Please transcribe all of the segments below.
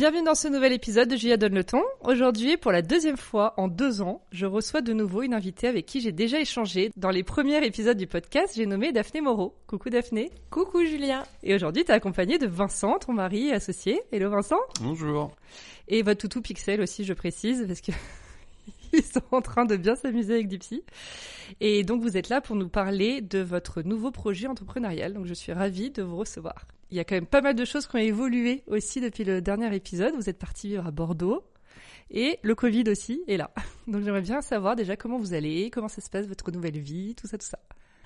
Bienvenue dans ce nouvel épisode de Julia Donne le ton. Aujourd'hui, pour la deuxième fois en deux ans, je reçois de nouveau une invitée avec qui j'ai déjà échangé dans les premiers épisodes du podcast. J'ai nommé Daphné Moreau. Coucou Daphné. Coucou Julia. Et aujourd'hui, tu es accompagnée de Vincent, ton mari et associé. Hello Vincent. Bonjour. Et votre toutou Pixel aussi, je précise, parce que ils sont en train de bien s'amuser avec Dipsy. Et donc vous êtes là pour nous parler de votre nouveau projet entrepreneurial. Donc je suis ravie de vous recevoir. Il y a quand même pas mal de choses qui ont évolué aussi depuis le dernier épisode. Vous êtes parti vivre à Bordeaux. Et le Covid aussi est là. Donc j'aimerais bien savoir déjà comment vous allez, comment ça se passe votre nouvelle vie, tout ça, tout ça.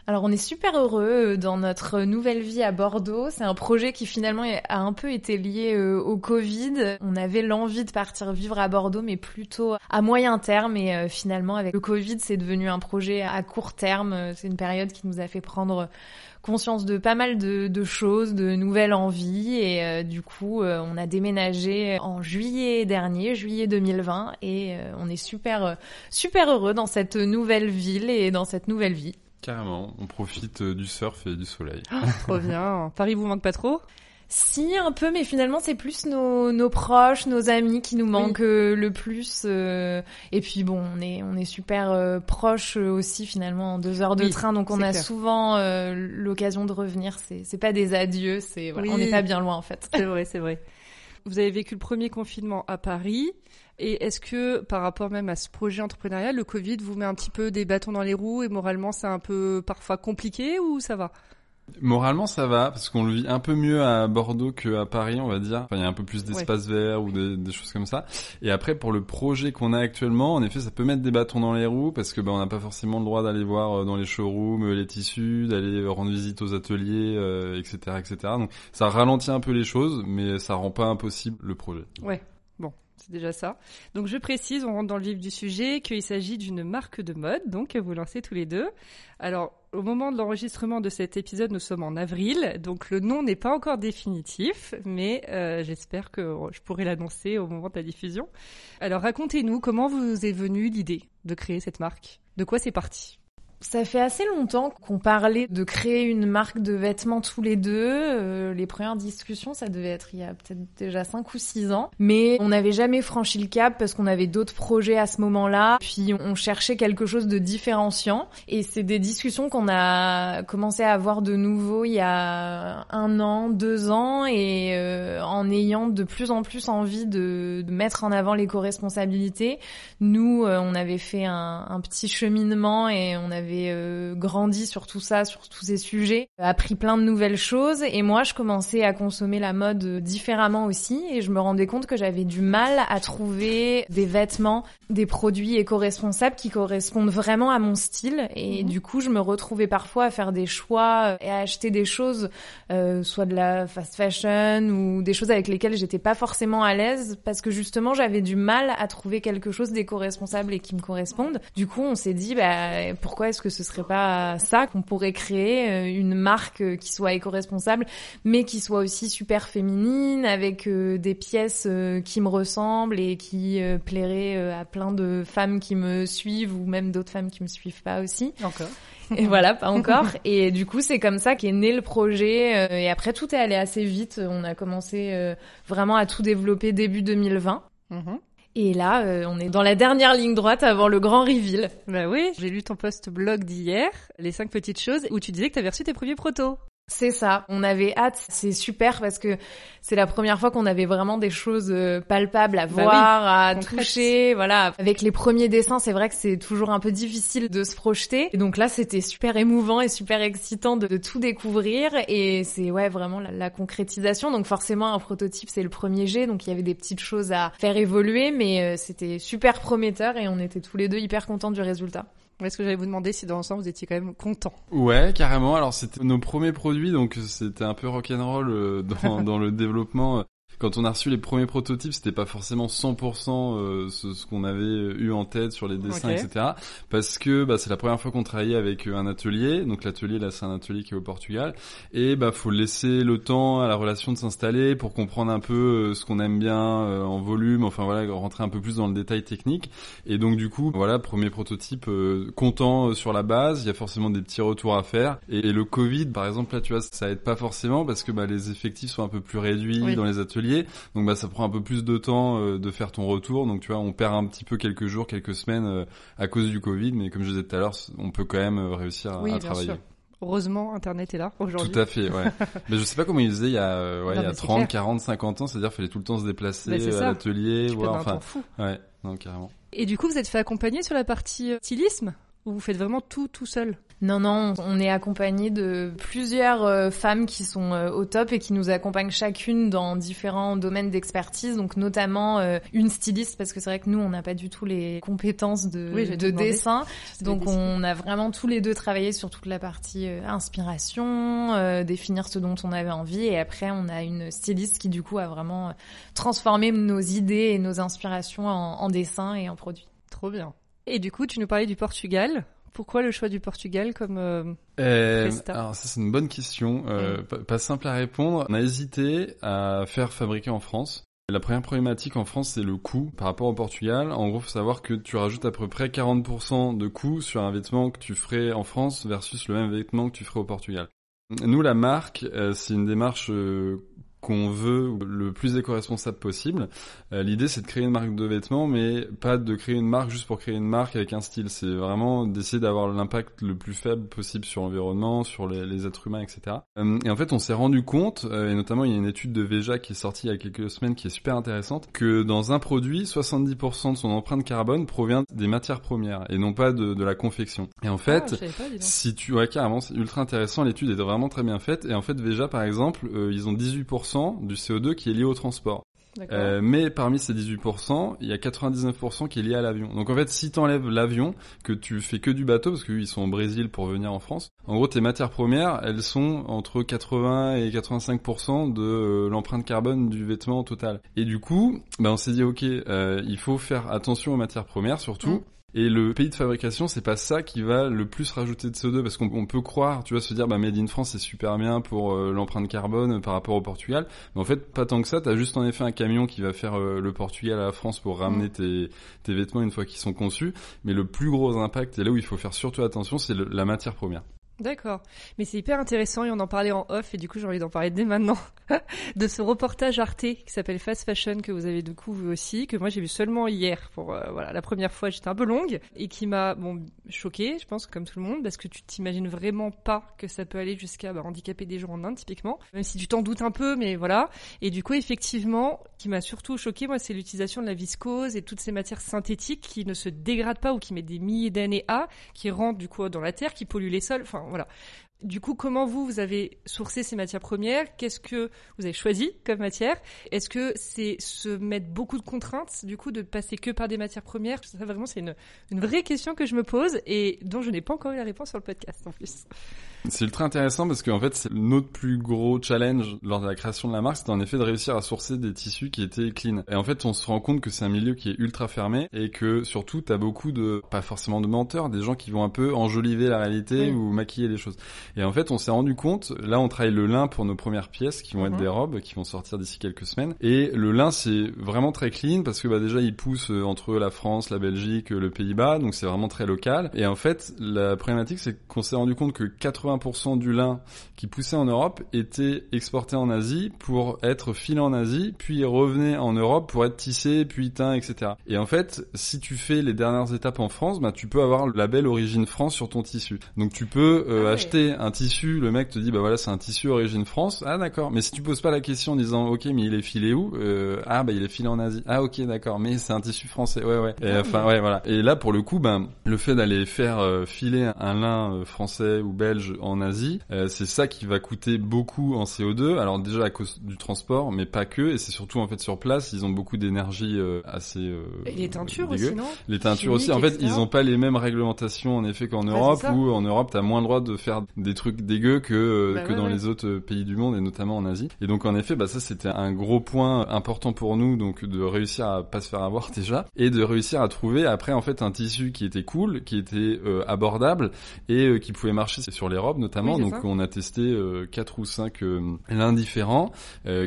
Alors on est super heureux euh, dans notre nouvelle vie à Bordeaux. C'est un projet qui finalement a un peu été lié euh, au Covid. On avait l'envie de partir vivre à Bordeaux, mais plutôt à moyen terme. Et euh, finalement, avec le Covid, c'est devenu un projet à court terme. C'est une période qui nous a fait prendre conscience de pas mal de, de choses, de nouvelles envies. Et du coup, on a déménagé en juillet dernier, juillet 2020. Et on est super, super heureux dans cette nouvelle ville et dans cette nouvelle vie. Carrément, on profite euh, du surf et du soleil. Oh, trop bien. Paris vous manque pas trop? Si, un peu, mais finalement, c'est plus nos, nos, proches, nos amis qui nous manquent euh, le plus. Euh, et puis, bon, on est, on est super proches aussi, finalement, en deux heures de train. Donc, on a souvent l'occasion de revenir. C'est pas des adieux, c'est voilà, on n'est pas bien loin, en fait. C'est vrai, c'est vrai. Vous avez vécu le premier confinement à Paris. Et est-ce que par rapport même à ce projet entrepreneurial, le Covid vous met un petit peu des bâtons dans les roues et moralement c'est un peu parfois compliqué ou ça va? Moralement, ça va parce qu'on le vit un peu mieux à Bordeaux qu'à Paris, on va dire. Enfin, il y a un peu plus d'espace vert ou des, des, choses comme ça. Et après, pour le projet qu'on a actuellement, en effet, ça peut mettre des bâtons dans les roues parce que ben, on n'a pas forcément le droit d'aller voir euh, dans les showrooms euh, les tissus, d'aller euh, rendre visite aux ateliers, euh, etc., etc. Donc, ça ralentit un peu les choses, mais ça rend pas impossible le projet. Ouais, c'est déjà ça. Donc je précise, on rentre dans le vif du sujet, qu'il s'agit d'une marque de mode, donc vous lancez tous les deux. Alors au moment de l'enregistrement de cet épisode, nous sommes en avril, donc le nom n'est pas encore définitif, mais euh, j'espère que je pourrai l'annoncer au moment de la diffusion. Alors racontez-nous comment vous est venue l'idée de créer cette marque? De quoi c'est parti? Ça fait assez longtemps qu'on parlait de créer une marque de vêtements tous les deux. Euh, les premières discussions, ça devait être il y a peut-être déjà 5 ou 6 ans. Mais on n'avait jamais franchi le cap parce qu'on avait d'autres projets à ce moment-là. Puis on cherchait quelque chose de différenciant. Et c'est des discussions qu'on a commencé à avoir de nouveau il y a un an, deux ans. Et euh, en ayant de plus en plus envie de, mettre en avant l'éco-responsabilité, nous, euh, on avait fait un petit cheminement et on avait euh, grandi sur tout ça, sur tous ces sujets, appris plein de nouvelles choses et moi je commençais à consommer la mode différemment aussi et je me rendais compte que j'avais du mal à trouver des vêtements, des produits éco-responsables qui correspondent vraiment à mon style et mhm. du coup je me retrouvais parfois à faire des choix et à acheter des choses euh, soit de la fast fashion ou des choses avec lesquelles j'étais pas forcément à l'aise parce que justement j'avais du mal à trouver quelque chose d'éco-responsable et qui me corresponde. Du coup on s'est dit bah pourquoi est-ce que ce serait pas ça qu'on pourrait créer euh, une marque euh, qui soit éco-responsable, mais qui soit aussi super féminine, avec euh, des pièces qui me ressemblent et qui plairaient à plein de femmes qui me suivent ou même d'autres femmes qui me suivent pas aussi. Encore. Et voilà, pas encore. Et du coup, c'est comme ça qu'est né le projet. Et après, tout est allé assez vite. On a commencé vraiment à tout développer début 2020. Et là, euh, on est dans la dernière ligne droite avant le grand reveal. Bah oui, j'ai lu ton post blog d'hier, les cinq petites choses, où tu disais que tu avais reçu tes premiers protos. C'est ça. On avait hâte. C'est super parce que c'est la première fois qu'on avait vraiment des choses euh, palpables à bah voir, à toucher. Voilà. Avec les premiers dessins, c'est vrai que c'est toujours un peu difficile de se projeter. Et donc là, c'était super émouvant et super excitant de, tout découvrir. Et c'est ouais vraiment la, concrétisation. Donc forcément, un prototype, c'est le premier jet. Donc il y avait des petites choses à faire évoluer, mais euh, c'était super prometteur et on était tous les deux hyper contents du résultat. Est-ce que j'allais vous demander si dans l'ensemble vous étiez quand même content Ouais, carrément. Alors c'était nos premiers produits, donc c'était un peu rock'n'roll euh, dans, dans le développement. Quand on a reçu les premiers prototypes, c'était pas forcément 100% euh, ce, ce qu'on avait eu en tête sur les dessins, etc. Parce que bah, c'est la première fois qu'on travaillait avec euh, un atelier. Donc l'atelier là, c'est un atelier qui est au Portugal. Et bah faut laisser le temps à la relation de s'installer pour comprendre un peu euh, ce qu'on aime bien en volume. Enfin voilà, rentrer un peu plus dans le détail technique. Et donc du coup, voilà, premier prototype content sur la base. Il y a forcément des petits retours à faire. Et, le Covid, par exemple, là, tu vois, ça aide pas forcément parce que bah, les effectifs sont un peu plus réduits dans les ateliers donc bah ça prend un peu plus de temps euh, de faire ton retour. Donc tu vois, on perd un petit peu quelques jours, quelques semaines euh, à cause du Covid, mais comme je disais tout à l'heure, on peut quand même euh, réussir à, travailler. Heureusement, Internet est là aujourd'hui. Tout à fait, ouais. mais je sais pas comment ils faisaient il y a, ouais, il y a 30, 40, 50 ans. C'est-à-dire, fallait tout le temps se déplacer à l'atelier, enfin, ouais, non, carrément. Et du coup, vous êtes fait accompagner sur la partie stylisme? Ou vous faites vraiment tout tout seul non, non, on est accompagné de plusieurs euh, femmes qui sont euh, au top et qui nous accompagnent chacune dans différents domaines d'expertise, donc notamment euh, une styliste, parce que c'est vrai que nous, on n'a pas du tout les compétences de, de dessin. Donc on a vraiment tous les deux travaillé sur toute la partie inspiration, définir ce dont on avait envie, et après on a une styliste qui du coup a vraiment transformé nos idées et nos inspirations en, en dessin et en produit. Trop bien. Et du coup, tu nous parlais du Portugal. Pourquoi le choix du Portugal comme euh, euh Alors ça c'est une bonne question, euh, pas, simple à répondre. On a hésité à faire fabriquer en France. La première problématique en France, c'est le coût par rapport au Portugal. En gros, faut savoir que tu rajoutes à peu près 40% de coût sur un vêtement que tu ferais en France versus le même vêtement que tu ferais au Portugal. Nous, la marque, euh, c'est une démarche euh, qu'on veut le plus éco-responsable possible. Euh, l'idée, c'est de créer une marque de vêtements, mais pas de créer une marque juste pour créer une marque avec un style. C'est vraiment d'essayer d'avoir l'impact le plus faible possible sur l'environnement, sur les, êtres humains, etc. Euh, et en fait, on s'est rendu compte, euh, et notamment il y a une étude de Veja qui est sortie il y a quelques semaines qui est super intéressante, que dans un produit, 70% de son empreinte carbone provient des matières premières et non pas de, de la confection. Et en fait, ah, si tu, ouais, carrément, c'est ultra intéressant. L'étude est vraiment très bien faite. Et en fait, Veja, par exemple, ils ont 18% du CO2 qui est lié au transport. Euh, mais parmi ces 18%, il y a 99% qui est lié à l'avion. Donc en fait, si tu enlèves l'avion, que tu fais que du bateau, parce qu'ils sont au Brésil pour venir en France, en gros tes matières premières, elles sont entre 80 et 85% de euh, l'empreinte carbone du vêtement total. Et du coup, bah, on s'est dit ok, euh, il faut faire attention aux matières premières surtout. Mm. Et le pays de fabrication, c'est pas ça qui va le plus rajouter de CO2 parce qu'on peut croire, tu vois, se dire bah Made in France c'est super bien pour euh, l'empreinte carbone par rapport au Portugal, mais en fait pas tant que ça. T'as juste en effet un camion qui va faire euh, le Portugal à la France pour ramener mm. tes, tes vêtements une fois qu'ils sont conçus. Mais le plus gros impact et là où il faut faire surtout attention, c'est la matière première. D'accord. Mais c'est hyper intéressant et on en parlait en off et du coup j'ai envie d'en parler dès maintenant. De ce reportage Arte qui s'appelle Fast Fashion que vous avez du coup vu aussi, que moi j'ai vu seulement hier pour euh, voilà la première fois j'étais un peu longue et qui m'a bon choqué je pense comme tout le monde parce que tu t'imagines vraiment pas que ça peut aller jusqu'à bah, handicaper des gens en Inde typiquement. Même si tu t'en doutes un peu mais voilà. Et du coup effectivement qui m'a surtout choqué moi c'est l'utilisation de la viscose et toutes ces matières synthétiques qui ne se dégradent pas ou qui mettent des milliers d'années à qui rentrent du coup dans la terre qui polluent les sols. Enfin voilà. Du coup, comment vous, vous avez sourcé ces matières premières? Qu'est-ce que vous avez choisi comme matière? Est-ce que c'est se mettre beaucoup de contraintes, du coup, de passer que par des matières premières? Ça, vraiment, c'est une, une vraie question que je me pose et dont je n'ai pas encore eu la réponse sur le podcast, en plus. C'est ultra intéressant parce qu'en fait, notre plus gros challenge lors de la création de la marque, c'était en effet de réussir à sourcer des tissus qui étaient clean. Et en fait, on se rend compte que c'est un milieu qui est ultra fermé et que surtout, t'as beaucoup de, pas forcément de menteurs, des gens qui vont un peu enjoliver la réalité ou maquiller les choses. Et en fait, on s'est rendu compte, là, on travaille le lin pour nos premières pièces qui vont être mhm. des robes qui vont sortir d'ici quelques semaines. Et le lin, c'est vraiment très clean parce que bah, déjà, il pousse euh, entre la France, la Belgique, le Pays-Bas, donc c'est vraiment très local. Et en fait, la problématique, c'est qu'on s'est rendu compte que 80% du lin qui poussait en Europe était exporté en Asie pour être filé en Asie, puis revenait en Europe pour être tissé, puis teint, etc. Et en fait, si tu fais les dernières étapes en France, bah, tu peux avoir le label origine France sur ton tissu. Donc tu peux euh, ah acheter un, un tissu, le mec te dit bah voilà c'est un tissu origine France. Ah d'accord. Mais si tu poses pas la question en disant ok mais il est filé où euh, Ah bah il est filé en Asie. Ah ok d'accord. Mais c'est un tissu français. Ouais ouais. Et, enfin ouais voilà. Et là pour le coup ben le fait d'aller faire euh, filer un lin euh, français ou belge en Asie, c'est ça qui va coûter beaucoup en CO2. Alors déjà à cause du transport, mais pas que. Et c'est surtout en fait sur place ils ont beaucoup d'énergie assez. Et les teintures dégueu. aussi, non? Les teintures aussi. En fait, ils ont pas les mêmes réglementations en effet qu'en Europe, où en Europe t'as moins le droit de faire des trucs dégueux que euh, Bah que ouais, dans ouais. les autres euh, pays du monde et notamment en Asie. Et donc en effet, bah ça c'était un gros point important pour nous, donc de réussir à pas se faire avoir déjà et de réussir à trouver après en fait un tissu qui était cool, qui était euh, abordable et euh, qui pouvait marcher sur les robes notamment. Oui, donc ça. on a testé euh, quatre ou cinq lins différents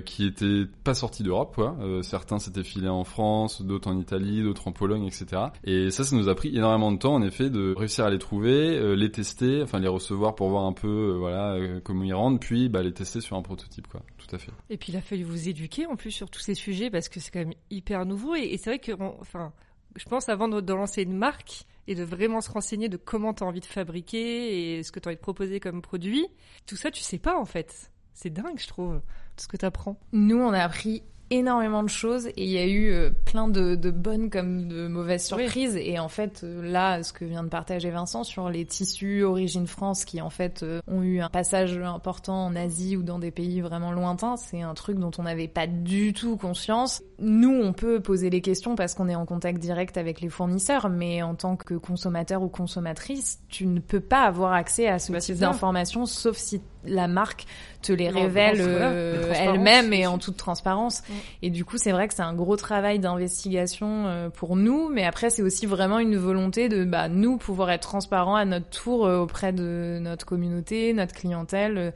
qui étaient pas sortis d'Europe quoi. Certains s'étaient filés en France, d'autres en Italie, d'autres en Pologne, etc. Et ça, ça nous a pris énormément de temps en effet de réussir à les trouver, les tester, enfin les recevoir pour voir un peu euh, voilà euh, comment ils rendent, puis bah, les tester sur un prototype quoi. Tout à fait. Et puis il a fallu vous éduquer en plus sur tous ces sujets parce que c'est quand même hyper nouveau et, et c'est vrai que, on- enfin, je pense avant de, de lancer une marque et de vraiment se renseigner de comment tu as envie de fabriquer et ce que tu as envie de proposer comme produit, tout ça tu sais pas en fait. C'est dingue je trouve tout ce que tu apprends. Nous, on a appris énormément de choses et il y a eu euh, plein de, de bonnes comme de mauvaises Oui. surprises. Et en fait euh, là ce que vient de partager Vincent sur les tissus origine France qui en fait euh, ont eu un passage important en Asie ou dans des pays vraiment lointains c'est un truc dont on n'avait pas du tout conscience. Nous on peut poser les questions parce qu'on est en contact direct avec les fournisseurs mais en tant que consommateur ou consommatrice tu ne peux pas avoir accès à ce Bah, type d'informations sauf si la marque te les révèle euh, elle-même et en toute transparence. Et du coup, c'est vrai que c'est un gros travail d'investigation euh, pour nous, mais après, c'est aussi vraiment une volonté de bah, nous pouvoir être transparents à notre tour euh, auprès de notre communauté, notre clientèle.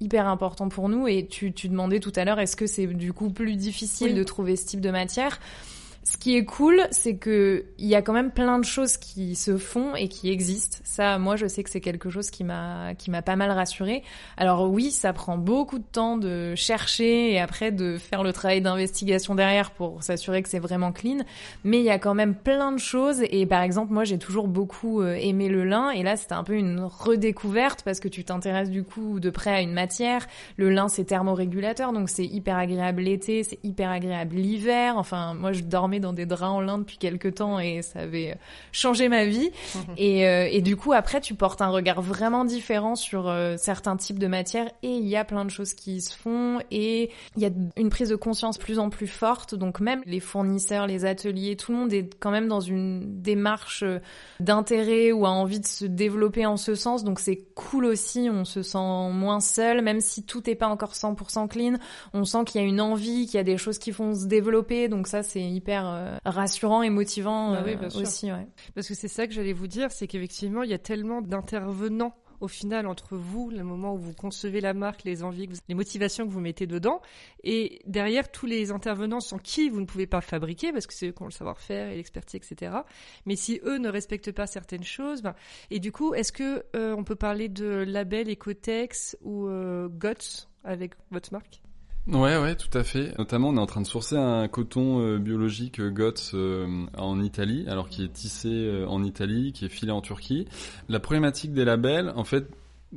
hyper important pour nous et tu, tu demandais tout à l'heure est-ce que c'est du coup plus difficile Oui. de trouver ce type de matière? Ce qui est cool, c'est que il y a quand même plein de choses qui se font et qui existent. Ça, moi, je sais que c'est quelque chose qui m'a qui m'a pas mal rassurée. Alors oui, ça prend beaucoup de temps de chercher et après de faire le travail d'investigation derrière pour s'assurer que c'est vraiment clean. Mais il y a quand même plein de choses. Et par exemple, moi, j'ai toujours beaucoup euh, aimé le lin. Et là, c'était un peu une redécouverte parce que tu t'intéresses du coup de près à une matière. Le lin, c'est thermorégulateur, donc c'est hyper agréable l'été, c'est hyper agréable l'hiver. Enfin, moi, je dormais dans des draps en lin depuis quelques temps et ça avait euh, changé ma vie. Et, euh, et du coup, après, tu portes un regard vraiment différent sur euh, certains types de matières et il y a plein de choses qui se font et il y a une prise de conscience plus en plus forte. Donc même les fournisseurs, les ateliers, tout le monde est quand même dans une démarche d'intérêt ou a envie de se développer en ce sens. Donc c'est cool aussi, on se sent moins seul, même si tout n'est pas encore 100% clean. On sent qu'il y a une envie, qu'il y a des choses qui font se développer. Donc ça, c'est hyper euh, rassurant et motivant oui, euh, aussi. Ouais. Parce que c'est ça que j'allais vous dire, c'est qu'effectivement, il y a tellement d'intervenants au final entre vous, le moment où vous concevez la marque, les envies, les motivations que vous mettez dedans, et derrière tous les intervenants sans qui vous ne pouvez pas fabriquer, parce que c'est eux qui ont le savoir-faire et l'expertise, etc. Mais si eux ne respectent pas certaines choses, ben, et du coup, est-ce que euh, on peut parler de label Ecotex ou euh, GOTS avec votre marque? Ouais, ouais, tout à fait. Notamment, on est en train de sourcer un coton euh, biologique euh, GOTS euh, en Italie, alors qui est tissé euh, en Italie, qui est filé en Turquie. La problématique des labels, en fait,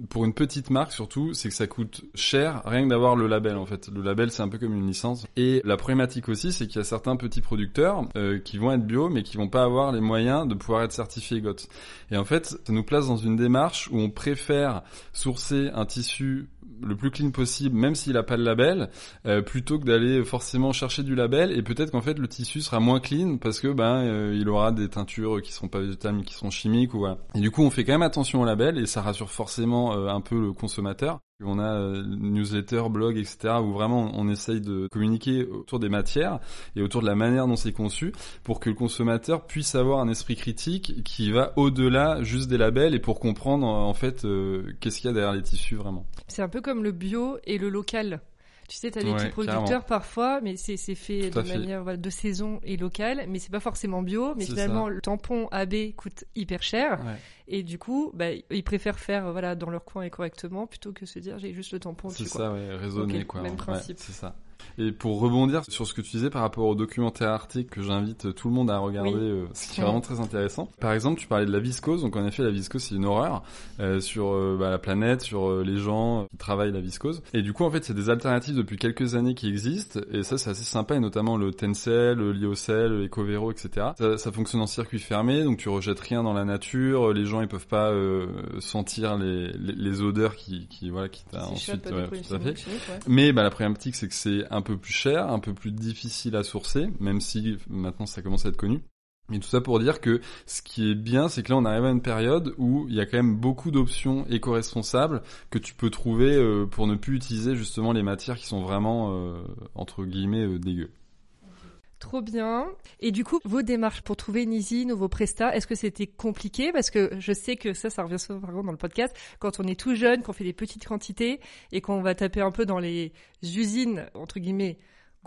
pour une petite marque surtout, c'est que ça coûte cher rien que d'avoir le label en fait. Le label c'est un peu comme une licence. Et la problématique aussi c'est qu'il y a certains petits producteurs euh, qui vont être bio mais qui vont pas avoir les moyens de pouvoir être certifiés GOTS. Et en fait ça nous place dans une démarche où on préfère sourcer un tissu le plus clean possible, même s'il n'a pas le label, euh, plutôt que d'aller forcément chercher du label. Et peut-être qu'en fait le tissu sera moins clean parce que ben euh, il aura des teintures qui sont pas végétales mais qui sont chimiques ou voilà. Et du coup on fait quand même attention au label et ça rassure forcément euh, un peu le consommateur. On a euh, newsletter, blog, etc. où vraiment on essaye de communiquer autour des matières et autour de la manière dont c'est conçu pour que le consommateur puisse avoir un esprit critique qui va au-delà juste des labels et pour comprendre en fait euh, qu'est-ce qu'il y a derrière les tissus vraiment. C'est un peu comme le bio et le local. Tu sais, tu as des Ouais, petits producteurs carrément. parfois, mais c'est fait Tout de fait. manière voilà, de saison et locale, mais c'est pas forcément bio. Mais finalement, ça. le tampon AB coûte hyper cher, Ouais. et du coup, bah, ils préfèrent faire voilà dans leur coin et correctement plutôt que se dire j'ai juste le tampon C'est ça, ouais, raisonner quoi. même Ouais, principe. c'est ça. Et pour rebondir sur ce que tu disais par rapport au documentaire Arte que j'invite tout le monde à regarder, Oui. euh, ce qui est vraiment très intéressant. Par exemple, tu parlais de la viscose, donc en effet la viscose c'est une horreur euh, sur euh, bah, la planète, sur euh, les gens qui travaillent la viscose. Et du coup en fait c'est des alternatives depuis quelques années qui existent et ça c'est assez sympa et notamment le Tencel, le Lyocell, le Ecovero, etc. Ça, ça fonctionne en circuit fermé, donc tu rejettes rien dans la nature, les gens ils peuvent pas euh, sentir les, les, les odeurs qui, qui voilà qui t'a ensuite ouais, tout à fait. Mais bah, la problématique, c'est que c'est un peu plus cher, un peu plus difficile à sourcer, même si maintenant ça commence à être connu. Mais tout ça pour dire que ce qui est bien, c'est que là on arrive à une période où il y a quand même beaucoup d'options éco-responsables que tu peux trouver euh, pour ne plus utiliser justement les matières qui sont vraiment euh, entre guillemets euh, dégueu. Trop bien. Et du coup, vos démarches pour trouver une usine ou vos prestats, est-ce que c'était compliqué? Parce que je sais que ça, ça revient souvent dans le podcast, quand on est tout jeune, qu'on fait des petites quantités et qu'on va taper un peu dans les usines, entre guillemets,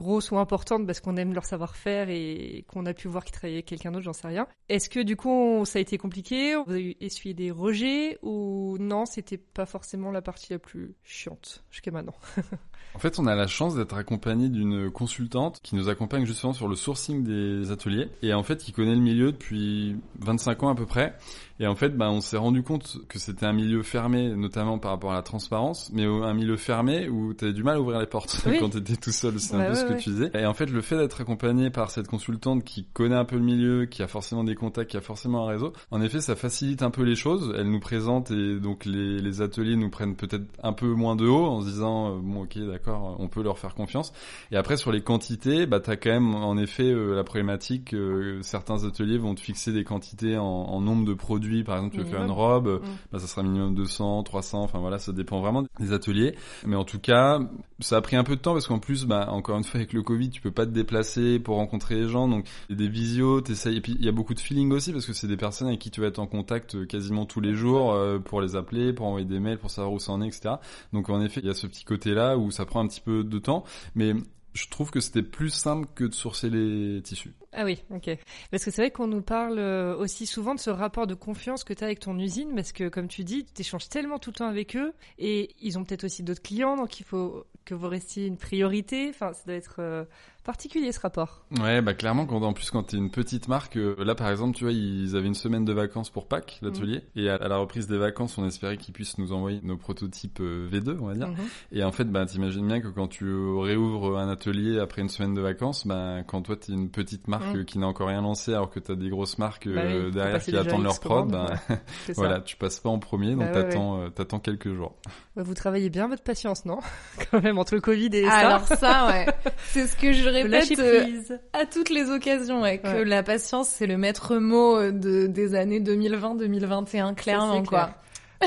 grosses ou importantes parce qu'on aime leur savoir-faire et qu'on a pu voir qu'ils travaillaient avec quelqu'un d'autre, j'en sais rien. Est-ce que du coup, ça a été compliqué? Vous avez essuyé des rejets ou non, c'était pas forcément la partie la plus chiante jusqu'à maintenant? En fait, on a la chance d'être accompagné d'une consultante qui nous accompagne justement sur le sourcing des ateliers et en fait qui connaît le milieu depuis 25 ans à peu près. Et en fait, bah, on s'est rendu compte que c'était un milieu fermé, notamment par rapport à la transparence, mais un milieu fermé où tu avais du mal à ouvrir les portes Oui. quand tu étais tout seul. C'est Bah un peu ouais, ce que ouais. tu disais. Et en fait, le fait d'être accompagné par cette consultante qui connaît un peu le milieu, qui a forcément des contacts, qui a forcément un réseau, en effet, ça facilite un peu les choses. Elle nous présente et donc les, les ateliers nous prennent peut-être un peu moins de haut en se disant, euh, bon, ok, d'accord, on peut leur faire confiance. Et après, sur les quantités, bah, t'as quand même, en effet, euh, la problématique, euh, certains ateliers vont te fixer des quantités en, en nombre de produits. Par exemple, tu veux faire une robe, Mm. bah, ça sera minimum 200, 300, enfin voilà, ça dépend vraiment des ateliers. Mais en tout cas, ça a pris un peu de temps parce qu'en plus, bah, encore une fois, avec le Covid, tu peux pas te déplacer pour rencontrer les gens, donc y a des visios, t'essayes, et puis il y a beaucoup de feeling aussi parce que c'est des personnes avec qui tu vas être en contact euh, quasiment tous les jours euh, pour les appeler, pour envoyer des mails, pour savoir où ça en est, etc. Donc en effet, il y a ce petit côté-là où ça prend un petit peu de temps, mais je trouve que c'était plus simple que de sourcer les tissus. Ah oui, ok. Parce que c'est vrai qu'on nous parle euh, aussi souvent de ce rapport de confiance que tu as avec ton usine, parce que comme tu dis, tu échanges tellement tout le temps avec eux, et ils ont peut-être aussi d'autres clients, donc il faut que vous restiez une priorité. Enfin, ça doit être euh, particulier ce rapport. Ouais, bah clairement, quand, en plus quand t'es une petite marque, euh, là par exemple, tu vois, ils avaient une semaine de vacances pour Pâques, l'atelier, et à, à la reprise des vacances, on espérait qu'ils puissent nous envoyer nos prototypes euh, V2, on va dire. Mhm. Et en fait, bah t'imagines bien que quand tu réouvres un atelier après une semaine de vacances, bah quand toi t'es une petite marque euh, qui n'a encore rien lancé, alors que t'as des grosses marques Bah euh, oui, derrière qui attendent leur prod, bah voilà, tu passes pas en premier, donc Bah ouais, t'attends, t'attends quelques jours. Ouais, Vous travaillez bien votre patience, non? Quand même, entre le Covid et Alors ça. ça, ouais, c'est ce que je répète euh, à toutes les occasions, ouais, que Ouais. la patience c'est le maître mot euh, de, des années 2020-2021, clairement quoi.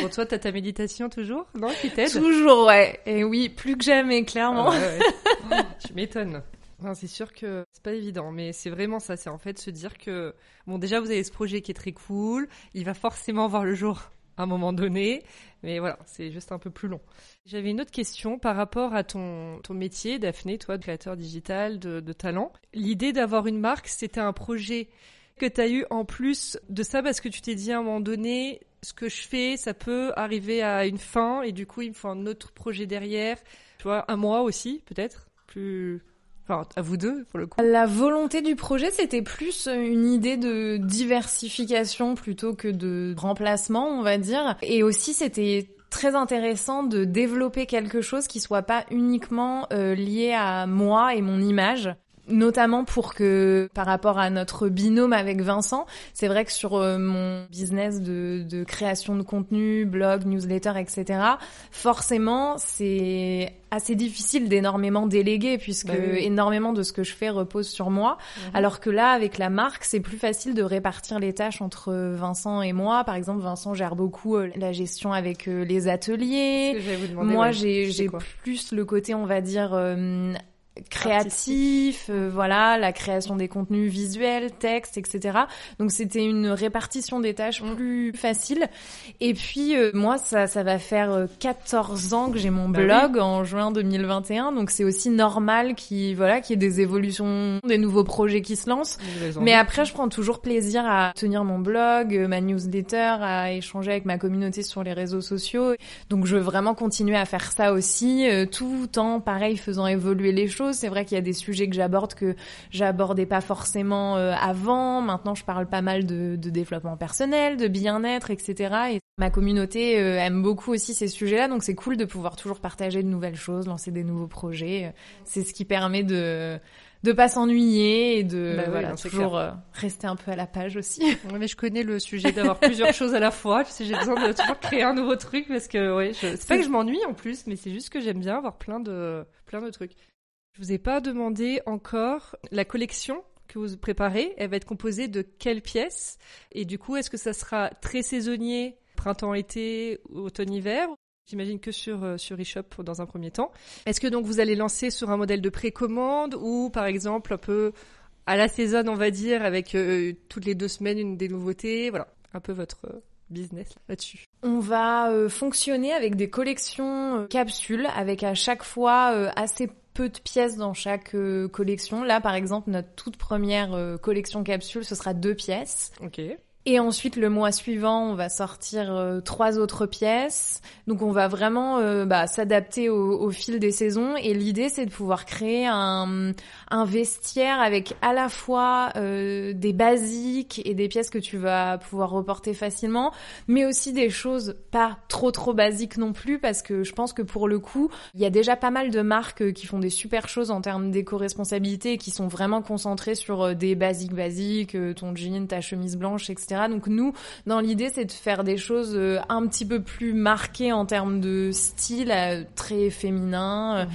Bon, toi, t'as ta méditation toujours? Non, qui t'aide? Toujours, ouais. Et oui, plus que jamais, clairement. Ah ouais. tu m'étonnes. Non, c'est sûr que c'est pas évident, mais c'est vraiment ça. C'est en fait se dire que, bon, déjà, vous avez ce projet qui est très cool. Il va forcément voir le jour à un moment donné. Mais voilà, c'est juste un peu plus long. J'avais une autre question par rapport à ton, ton métier, Daphné, toi, de créateur digital, de, de talent. L'idée d'avoir une marque, c'était un projet que tu as eu en plus de ça parce que tu t'es dit à un moment donné, ce que je fais, ça peut arriver à une fin et du coup, il me faut un autre projet derrière. Tu vois, un mois aussi, peut-être Plus. Enfin, à vous deux, pour le coup. La volonté du projet, c'était plus une idée de diversification plutôt que de remplacement, on va dire. Et aussi, c'était très intéressant de développer quelque chose qui soit pas uniquement euh, lié à moi et mon image notamment pour que par rapport à notre binôme avec Vincent, c'est vrai que sur euh, mon business de, de création de contenu, blog, newsletter, etc., forcément c'est assez difficile d'énormément déléguer puisque Bah oui, énormément de ce que je fais repose sur moi. Mhm. Alors que là, avec la marque, c'est plus facile de répartir les tâches entre Vincent et moi. Par exemple, Vincent gère beaucoup euh, la gestion avec euh, les ateliers. Demander, Moi, ouais, j'ai plus le côté, on va dire, euh, créatif, euh, voilà, la création des contenus visuels, textes, etc. Donc c'était une répartition des tâches Mm. plus facile. Et puis euh, moi, ça, ça va faire euh, 14 ans que j'ai mon Bah blog en juin 2021, donc c'est aussi normal qu'il voilà, qu'il y ait des évolutions, des nouveaux projets qui se lancent. Mais après, je prends toujours plaisir à tenir mon blog, euh, ma newsletter, à échanger avec ma communauté sur les réseaux sociaux. Donc, je veux vraiment continuer à faire ça aussi, euh, tout en, pareil, faisant évoluer les choses. Choses. C'est vrai qu'il y a des sujets que j'aborde que j'abordais pas forcément euh, avant. Maintenant, je parle pas mal de, de développement personnel, de bien-être, etc. Et ma communauté euh, aime beaucoup aussi ces sujets-là, donc c'est cool de pouvoir toujours partager de nouvelles choses, lancer des nouveaux projets. C'est ce qui permet de de pas s'ennuyer et de Bah voilà, toujours euh, rester un peu à la page aussi. Ouais, mais je connais le sujet d'avoir plusieurs choses à la fois. Tu sais, j'ai besoin de toujours créer un nouveau truc parce que, ouais, je... c'est pas que je m'ennuie en plus, mais c'est juste que j'aime bien avoir plein de, plein de trucs. Je vous ai pas demandé encore la collection que vous préparez. Elle va être composée de quelles pièces? Et du coup, est-ce que ça sera très saisonnier, printemps-été, automne-hiver? J'imagine que sur euh, sur eShop dans un premier temps. Est-ce que donc vous allez lancer sur un modèle de précommande ou par exemple un peu à la saison, on va dire, avec euh, toutes les deux semaines une des nouveautés, voilà, un peu votre euh, business là-dessus. On va fonctionner avec des collections capsules, avec à chaque fois assez peu de pièces dans chaque euh, collection. Là, par exemple, notre toute première euh, collection capsule, ce sera deux pièces. Et ensuite, le mois suivant, on va sortir euh, trois autres pièces. Donc, on va vraiment euh, bah, s'adapter au, au fil des saisons. Et l'idée, c'est de pouvoir créer un, un vestiaire avec à la fois euh, des basiques et des pièces que tu vas pouvoir reporter facilement, mais aussi des choses pas trop trop basiques non plus, parce que je pense que pour le coup, il y a déjà pas mal de marques qui font des super choses en termes d'éco-responsabilité et qui sont vraiment concentrées sur euh, des basiques basiques, ton jean, ta chemise blanche, etc. Donc nous, dans l'idée, c'est de faire des choses euh, un petit peu plus marquées en termes de style, euh, très féminin. euh,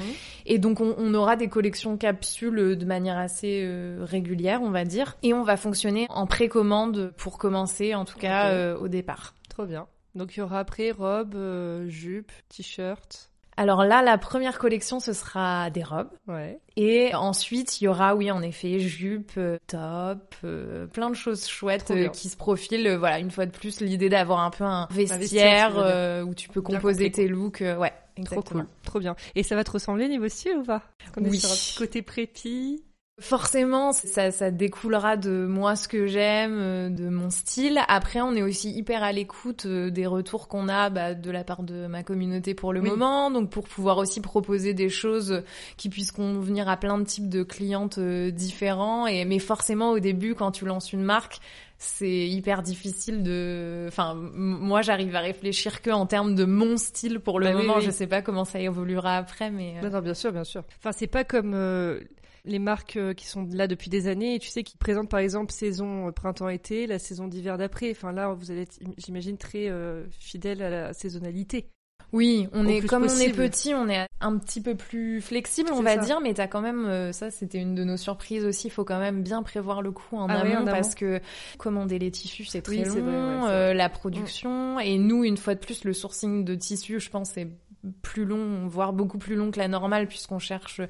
Et donc on, on aura des collections capsules de manière assez régulière, on va dire. Et on va fonctionner en précommande pour commencer, en tout cas au départ. Trop bien. Donc il y aura après robe, euh, jupe, t-shirt. Alors là, la première collection, ce sera des robes. Ouais. Et ensuite, il y aura, oui, en effet, jupe, euh, top, euh, plein de choses chouettes euh, qui se profilent. Euh, Voilà, une fois de plus, l'idée d'avoir un peu un vestiaire, où tu peux composer tes looks. ouais, Trop cool. Trop bien. Et ça va te ressembler niveau style ou pas Qu'on est Oui. sur un petit côté prépi. Forcément, ça, ça découlera de moi ce que j'aime, euh, de mon style. Après, on est aussi hyper à l'écoute euh, des retours qu'on a bah, de la part de ma communauté pour le Oui. moment, donc pour pouvoir aussi proposer des choses qui puissent convenir à plein de types de clientes euh, différents. Et mais forcément, au début, quand tu lances une marque, c'est hyper difficile de. Enfin, moi, j'arrive à réfléchir que en termes de mon style pour le Bah moment. oui. Je sais pas comment ça évoluera après, mais. Non, non, bien sûr, bien sûr. Enfin, c'est pas comme euh, les marques euh, qui sont là depuis des années et tu sais, qui présentent par exemple saison euh, printemps-été, la saison d'hiver d'après. Enfin, là, vous allez être, j'imagine, très euh, fidèle à la saisonnalité. Oui, on Au est comme on est petit, on est un petit peu plus flexible, on va ça. dire, mais t'as quand même ça, c'était une de nos surprises aussi. Il faut quand même bien prévoir le coup en Ah en amont. parce que commander les tissus c'est très Oui, long, vrai, ouais, euh, la production et nous une fois de plus le sourcing de tissus, je pense c'est plus long, voire beaucoup plus long que la normale puisqu'on cherche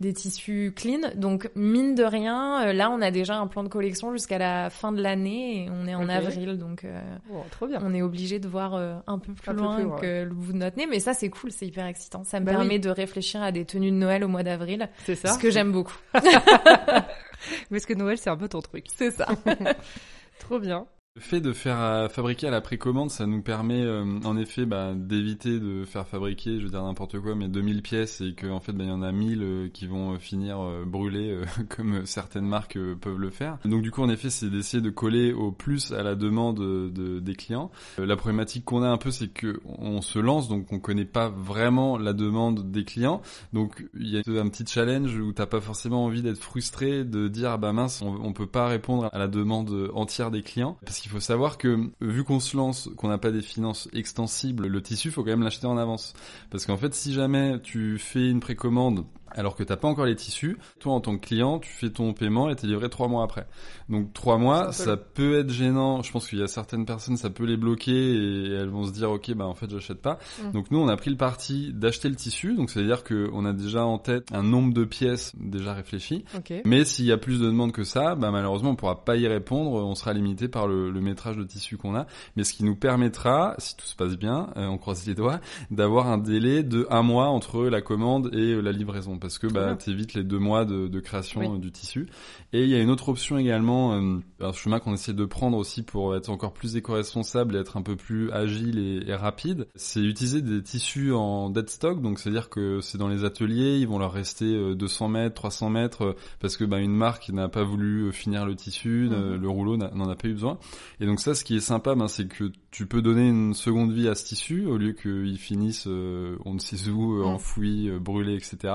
des tissus clean. Donc mine de rien, euh, là on a déjà un plan de collection jusqu'à la fin de l'année et on est en avril, donc. euh, Bon, trop bien. on est obligé de voir euh, un peu plus Un peu loin plus que le bout de notre nez, mais ça c'est cool, c'est hyper excitant. Ça me Bah permet oui. de réfléchir à des tenues de Noël au mois d'avril, C'est ça. ce que j'aime beaucoup. Parce que Noël, c'est un peu ton truc. C'est ça. Trop bien. Le fait de faire euh, fabriquer à la précommande, ça nous permet euh, en effet bah, d'éviter de faire fabriquer, je veux dire n'importe quoi, mais 2000 pièces et qu'en fait bah, il y en a 1000 euh, qui vont finir euh, brûlées comme certaines marques peuvent le faire. Donc du coup en effet c'est d'essayer de coller au plus à la demande de, des clients. La problématique qu'on a un peu c'est que on se lance donc on connaît pas vraiment la demande des clients. Donc il y a un petit challenge où t'as pas forcément envie d'être frustré de dire ah bah mince on, on peut pas répondre à la demande entière des clients parce faut savoir que vu qu'on se lance qu'on n'a pas des finances extensibles le tissu faut quand même l'acheter en avance. Parce qu'en fait si jamais tu fais une précommande alors que t'as pas encore les tissus, toi en tant que client, tu fais ton paiement et t'es livré trois mois après. Donc trois mois, ça peut être gênant. Je pense qu'il y a certaines personnes, ça peut les bloquer et elles vont se dire ok bah en fait j'achète pas. Mm. Donc nous on a pris le parti d'acheter le tissu, donc c'est à dire que on a déjà en tête un nombre de pièces déjà réfléchi. Mais s'il y a plus de demandes que ça, bah malheureusement on pourra pas y répondre, on sera limité par le, le métrage de tissu qu'on a. Mais ce qui nous permettra, si tout se passe bien, euh, on croise les doigts, d'avoir un délai de un mois entre la commande et la livraison. Parce que bah t'évites les deux mois de, de création du tissu. Et il y a une autre option également, un chemin qu'on essaie de prendre aussi pour être encore plus éco-responsable et être un peu plus agile et, et rapide, c'est utiliser des tissus en dead stock. Donc c'est-à-dire que c'est dans les ateliers, ils vont leur rester 200 mètres, 300 mètres parce que bah, une marque n'a pas voulu finir le tissu, mhm. le rouleau n'en a pas eu besoin. Et donc ça, ce qui est sympa, ben, c'est que tu peux donner une seconde vie à ce tissu au lieu qu'il finisse euh, on ne sait où, euh, enfoui, euh, brûlé, etc.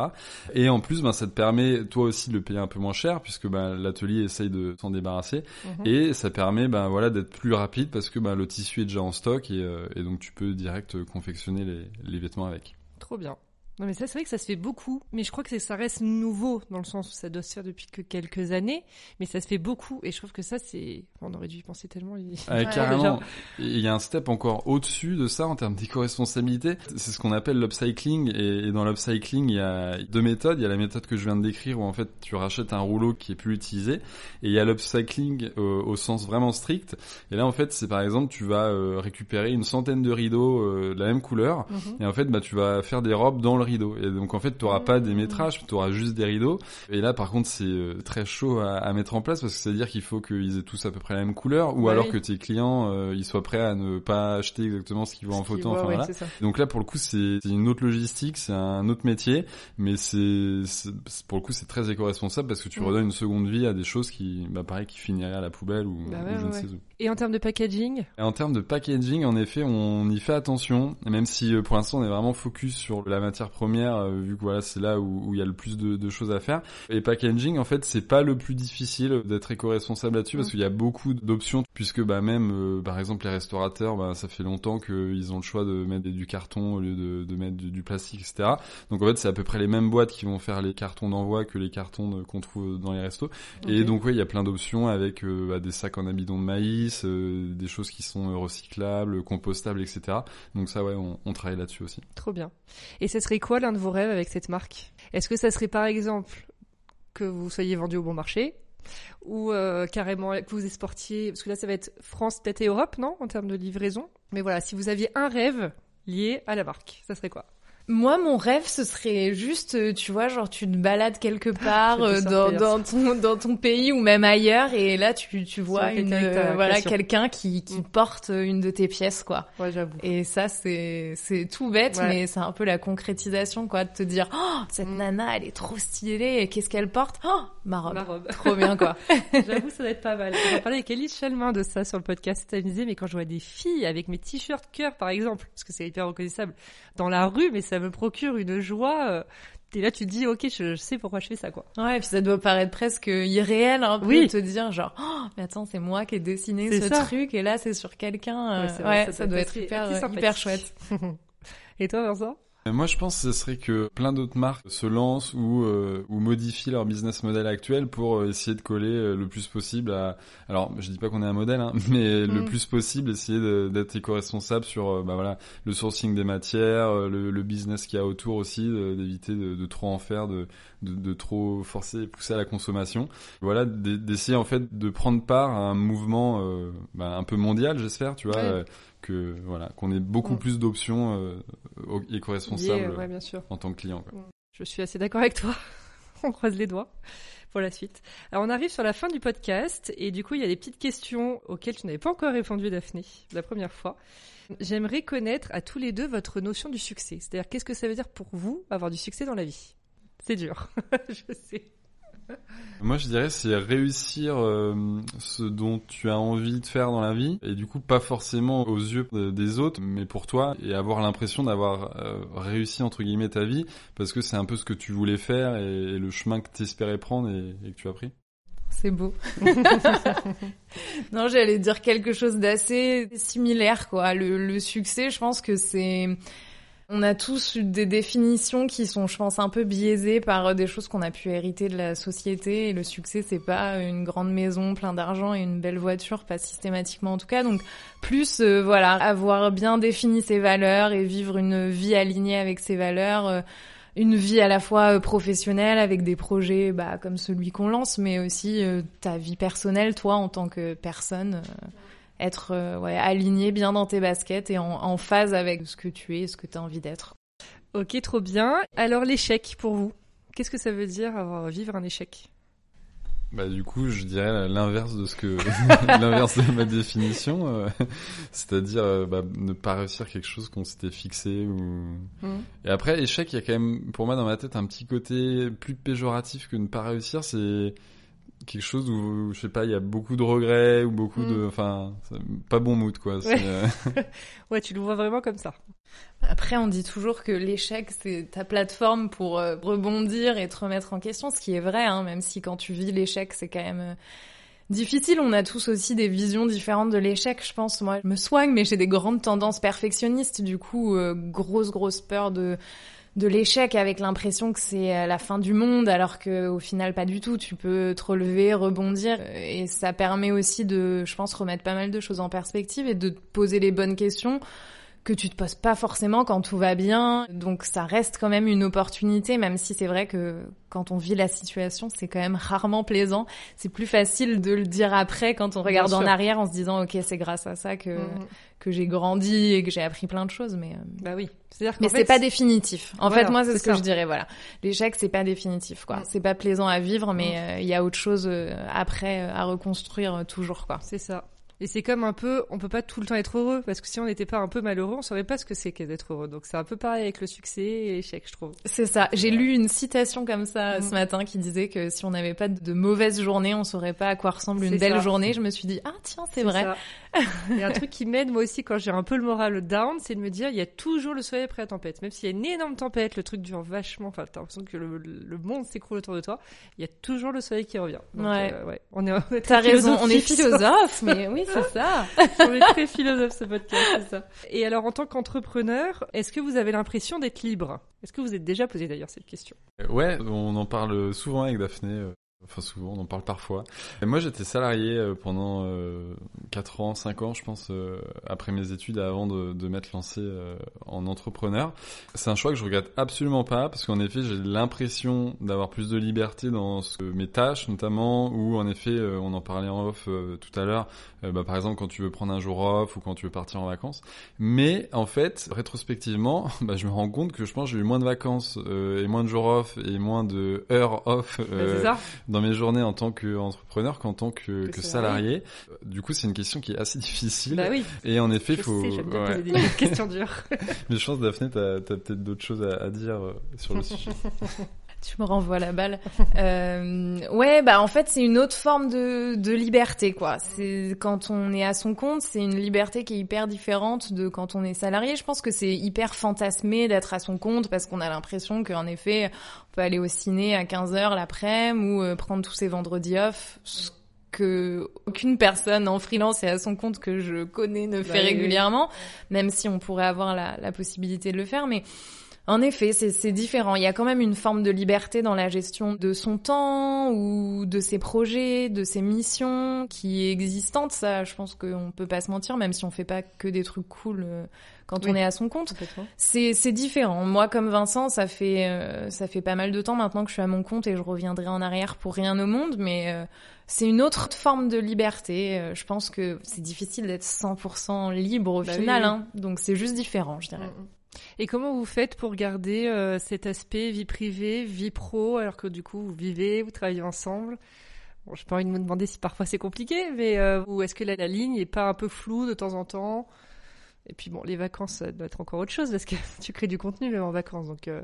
Et en plus, ben, ça te permet toi aussi de le payer un peu moins cher puisque ben, l'atelier essaye de s'en débarrasser mhm. et ça permet ben, voilà, d'être plus rapide parce que ben, le tissu est déjà en stock et, et donc tu peux direct confectionner les, les vêtements avec. Trop bien. Non mais ça c'est vrai que ça se fait beaucoup, mais je crois que ça reste nouveau dans le sens où ça doit se faire depuis que quelques années, mais ça se fait beaucoup et je trouve que ça c'est, on aurait dû y penser tellement. Ah, carrément. Il y a un step encore au-dessus de ça en termes d'éco-responsabilité. C'est ce qu'on appelle l'upcycling et, dans l'upcycling il y a deux méthodes. Il y a la méthode que je viens de décrire où en fait tu rachètes un rouleau qui est plus utilisé et il y a l'upcycling au sens vraiment strict. Et là en fait c'est par exemple tu vas euh, récupérer une centaine de rideaux euh, de la même couleur mhm. et en fait bah tu vas faire des robes dans le rideau. Et donc en fait, tu n'auras pas des métrages, tu auras juste des rideaux. Et là, par contre, c'est euh, très chaud à, mettre en place parce que c'est à dire qu'il faut qu'ils aient tous à peu près la même couleur, ou alors que tes clients euh, ils soient prêts à ne pas acheter exactement ce qu'ils voient en photo. Enfin, voilà. Donc là, pour le coup, c'est une autre logistique, c'est un autre métier, mais c'est pour le coup, c'est très éco-responsable parce que tu mm. redonnes une seconde vie à des choses qui, bah, pareil, qui finiraient à la poubelle ou, bah je ne sais où. Et en termes de packaging? En termes de packaging, en effet, on y fait attention, même si euh, pour l'instant on est vraiment focus sur la matière première, euh, vu que voilà c'est là où il y a le plus de, de, choses à faire. Et packaging, en fait, c'est pas le plus difficile d'être éco-responsable là-dessus, parce mm. qu'il y a beaucoup d'options, puisque bah même, euh, par exemple, les restaurateurs, bah, ça fait longtemps qu'ils ont le choix de mettre du carton au lieu de, de mettre du, plastique, etc. Donc en fait, c'est à peu près les mêmes boîtes qui vont faire les cartons d'envoi que les cartons qu'on trouve dans les restos. Et donc ouais, il y a plein d'options avec bah, des sacs en amidon de maïs, euh, des choses qui sont recyclables, compostables, etc. Donc ça, ouais, on, on travaille là-dessus aussi. Trop bien. Et ce serait quoi l'un de vos rêves avec cette marque? Est-ce que ça serait par exemple que vous soyez vendu au bon marché? Ou euh, carrément que vous exportiez, parce que là ça va être France, peut-être et Europe, non, en termes de livraison. Mais voilà, si vous aviez un rêve lié à la marque, ça serait quoi? Moi, mon rêve, ce serait juste, euh, tu vois, genre tu te balades quelque part euh, dans, dans, ton, dans ton pays ou même ailleurs, et là tu, tu vois une, euh, voilà quelqu'un qui, qui mm. porte une de tes pièces, quoi. Ouais, j'avoue. Et ça, c'est c'est tout bête, mais c'est un peu la concrétisation, quoi, de te dire, oh, cette mm. nana, elle est trop stylée, qu'est-ce qu'elle porte? Oh, ma robe. Ma robe. Trop bien, quoi. j'avoue, ça doit être pas mal. J'ai parlé avec Elise Chalmin de ça sur le podcast. Disait, mais quand je vois des filles avec mes t-shirts cœur, par exemple, parce que c'est hyper reconnaissable, dans la rue, mais ça me procure une joie. Euh, et là, tu te dis, ok, je, sais pourquoi je fais ça, quoi. Ouais, et puis ça doit paraître presque irréel, un peu, oui. de te dire, genre, oh, mais attends, c'est moi qui ai dessiné ce truc, et là, c'est sur quelqu'un. ouais, euh, ça, doit être hyper, hyper chouette. et toi, Vincent? Moi, je pense que ce serait que plein d'autres marques se lancent ou, euh, ou modifient leur business model actuel pour euh, essayer de coller euh, le plus possible à. Alors, je dis pas qu'on est un modèle, hein, mais le mm. plus possible essayer d'être éco-responsable sur, bah voilà, le sourcing des matières, le, le business qu'il y a autour aussi, d'éviter de, de, trop en faire, de, de, de trop forcer, pousser à la consommation. Voilà, d'essayer en fait de prendre part à un mouvement bah, un peu mondial, j'espère, tu vois que voilà qu'on ait beaucoup mm. plus d'options euh, éco-responsables en tant que client. Quoi. Mm. Je suis assez d'accord avec toi. on croise les doigts pour la suite. Alors on arrive sur la fin du podcast et du coup il y a des petites questions auxquelles tu n'avais pas encore répondu Daphné la première fois. J'aimerais connaître à tous les deux votre notion du succès. C'est-à-dire qu'est-ce que ça veut dire pour vous avoir du succès dans la vie? C'est dur, je sais. Moi, je dirais c'est réussir euh, ce dont tu as envie de faire dans la vie et du coup pas forcément aux yeux des autres, mais pour toi et avoir l'impression d'avoir euh, réussi entre guillemets ta vie parce que c'est un peu ce que tu voulais faire et, le chemin que tu espérais prendre et, que tu as pris. C'est beau. non, j'allais dire quelque chose d'assez similaire, quoi. le succès, je pense que c'est on a tous des définitions qui sont, je pense, un peu biaisées par euh, des choses qu'on a pu hériter de la société. Et le succès, c'est pas une grande maison, plein d'argent et une belle voiture, pas systématiquement en tout cas. Donc, plus, euh, voilà, avoir bien défini ses valeurs et vivre une vie alignée avec ses valeurs. Euh, une vie à la fois professionnelle avec des projets bah, comme celui qu'on lance, mais aussi ta vie personnelle, toi en tant que personne être euh, ouais, aligné bien dans tes baskets et en, phase avec ce que tu es, ce que tu as envie d'être. Ok, trop bien. Alors l'échec pour vous Qu'est-ce que ça veut dire avoir vivre un échec? Bah du coup, je dirais l'inverse de ce que l'inverse de ma définition, euh, c'est-à-dire euh, bah, ne pas réussir quelque chose qu'on s'était fixé ou. Mmh. Et après, échec, il y a quand même pour moi dans ma tête un petit côté plus péjoratif que ne pas réussir. C'est quelque chose où je sais pas il y a beaucoup de regrets ou beaucoup de mm. enfin pas bon mood quoi euh, ouais. tu le vois vraiment comme ça après on dit toujours que l'échec c'est ta plateforme pour euh, rebondir et te remettre en question ce qui est vrai hein, même si quand tu vis l'échec c'est quand même euh, difficile. On a tous aussi des visions différentes de l'échec, je pense. Moi, je me soigne, mais j'ai des grandes tendances perfectionnistes. Du coup, grosse, grosse peur de de l'échec avec l'impression que c'est euh, la fin du monde alors que au final pas du tout. Tu peux te relever rebondir. Et ça permet aussi de je pense remettre pas mal de choses en perspective et de te poser les bonnes questions que tu te poses pas forcément quand tout va bien. Donc ça reste quand même une opportunité, même si c'est vrai que quand on vit la situation, c'est quand même rarement plaisant. C'est plus facile de le dire après quand on regarde en arrière en se disant ok c'est grâce à ça que mhm. que j'ai grandi et que j'ai appris plein de choses. Mais euh, bah oui. C'est-à-dire mais c'est pas définitif. En fait, moi, c'est ce que je dirais. Voilà, l'échec, c'est pas définitif, quoi. C'est pas plaisant à vivre, mais euh, il y a autre chose euh, après à reconstruire toujours, quoi. C'est ça. Et c'est comme un peu, on peut pas tout le temps être heureux parce que si on n'était pas un peu malheureux, on saurait pas ce que c'est qu'être heureux. Donc c'est un peu pareil avec le succès et l'échec, je trouve. C'est ça. J'ai lu une citation comme ça ce mm. matin qui disait que si on n'avait pas de mauvaises journées, on saurait pas à quoi ressemble une belle journée. Je me suis dit ah tiens c'est vrai. Il y a un truc qui m'aide moi aussi quand j'ai un peu le moral down, c'est de me dire il y a toujours le soleil après la tempête. Même s'il y a une énorme tempête, le truc dure vachement. Enfin t'as l'impression que le, monde s'écroule autour de toi. Il y a toujours le soleil qui revient. ouais. Euh, ouais. On est. T'as raison. On est philosophe, mais oui c'est ça. On est très philosophe ce podcast, c'est ça. Et alors, en tant qu'entrepreneur, est-ce que vous avez l'impression d'être libre? Est-ce que vous êtes déjà posé d'ailleurs cette question? Ouais, on en parle souvent avec Daphné. Enfin souvent, on en parle parfois. Et moi j'étais salarié euh, pendant euh, 4 ans, 5 ans je pense, euh, après mes études avant de, de m'être lancé euh, en entrepreneur. C'est un choix que je regrette absolument pas parce qu'en effet j'ai l'impression d'avoir plus de liberté dans ce, mes tâches notamment où en effet on en parlait en off tout à l'heure, bah, par exemple quand tu veux prendre un jour off ou quand tu veux partir en vacances. Mais en fait rétrospectivement bah, je me rends compte que je pense que j'ai eu moins de vacances et moins de jours off et moins de heures off. Bah, dans mes journées en tant qu'entrepreneur qu'en tant que, que salarié. Du coup, c'est une question qui est assez difficile. Bah oui. Et en effet, il faut. Sais, ouais. poser des questions dures. Mais je pense, Daphné, t'as as, peut-être d'autres choses à, à dire euh, sur le sujet. Tu me renvoies la balle. euh, ouais, bah en fait c'est une autre forme de, de liberté quoi. C'est quand on est à son compte, c'est une liberté qui est hyper différente de quand on est salarié. Je pense que c'est hyper fantasmé d'être à son compte parce qu'on a l'impression qu'en effet on peut aller au ciné à 15 h l'après-midi ou euh, prendre tous ses vendredis off. Ce que aucune personne en freelance et à son compte que je connais ne fait bah régulièrement, même si on pourrait avoir la, la possibilité de le faire, mais en effet, c'est différent. Il y a quand même une forme de liberté dans la gestion de son temps ou de ses projets, de ses missions qui est existante. Ça, je pense qu'on peut pas se mentir, même si on fait pas que des trucs cool euh, quand on est à son compte. C'est différent. Moi, comme Vincent, ça fait euh, ça fait pas mal de temps maintenant que je suis à mon compte et je reviendrai en arrière pour rien au monde, mais euh, c'est une autre forme de liberté. je pense que c'est difficile d'être 100% libre au bah final, hein. donc c'est juste différent, je dirais. Mm, mm. Et comment vous faites pour garder euh, cet aspect vie privée, vie pro, alors que du coup vous vivez, vous travaillez ensemble? Bon, j'ai pas envie de me demander si parfois c'est compliqué, mais euh, est-ce que la, la, ligne est pas un peu floue de temps en temps? Et puis bon, les vacances, ça doit être encore autre chose parce que tu crées du contenu même en vacances, donc. Euh,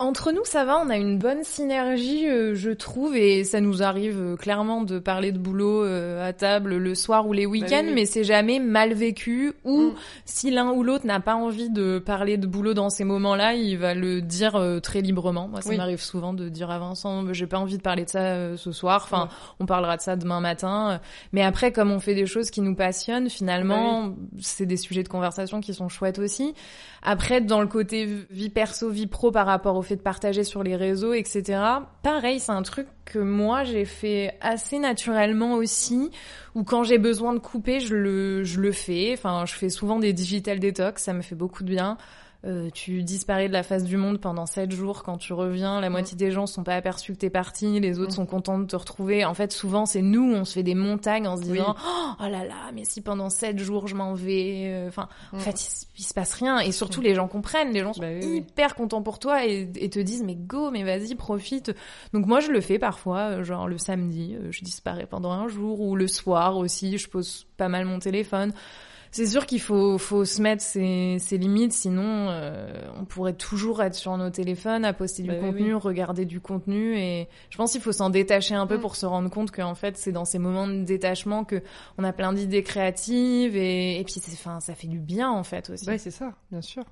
entre nous, ça va, on a une bonne synergie, euh, je trouve, et ça nous arrive euh, clairement de parler de boulot euh, à table le soir ou les bah week-ends, mais c'est jamais mal vécu. Ou mm. si l'un ou l'autre n'a pas envie de parler de boulot dans ces moments-là, il va le dire très librement. Moi, ça m'arrive souvent de dire à Vincent, j'ai pas envie de parler de ça ce soir. Enfin, on parlera de ça demain matin. Mais après, comme on fait des choses qui nous passionnent, finalement, bah c'est des sujets de conversation qui sont chouettes aussi. Après, dans le côté vie perso, vie pro par rapport au de partager sur les réseaux, etc. Pareil, c'est un truc que moi j'ai fait assez naturellement aussi, ou quand j'ai besoin de couper, je le, je le fais. Enfin, je fais souvent des digital detox, ça me fait beaucoup de bien. Euh, tu disparais de la face du monde pendant sept jours. Quand tu reviens, la moitié des gens sont pas aperçus que t'es parti, les autres sont contents de te retrouver. En fait, souvent, c'est nous, on se fait des montagnes en se disant oh là là, mais si pendant sept jours je m'en vais. euh, Enfin, en fait, il, il se passe rien. Et surtout, les gens comprennent. Les gens sont Bah oui, oui. hyper contents pour toi et, et te disent mais go, mais vas-y, profite. Donc moi, je le fais parfois, euh, genre le samedi, je disparais pendant un jour ou le soir aussi, je pose pas mal mon téléphone. C'est sûr qu'il faut, faut se mettre ses, ses limites, sinon euh, on pourrait toujours être sur nos téléphones, à poster du Bah oui, contenu, oui. regarder du contenu, et je pense qu'il faut s'en détacher un peu Mm. pour se rendre compte qu'en fait c'est dans ces moments de détachement que on a plein d'idées créatives et, et puis c'est, enfin ça fait du bien en fait aussi. Ouais, c'est ça, bien sûr.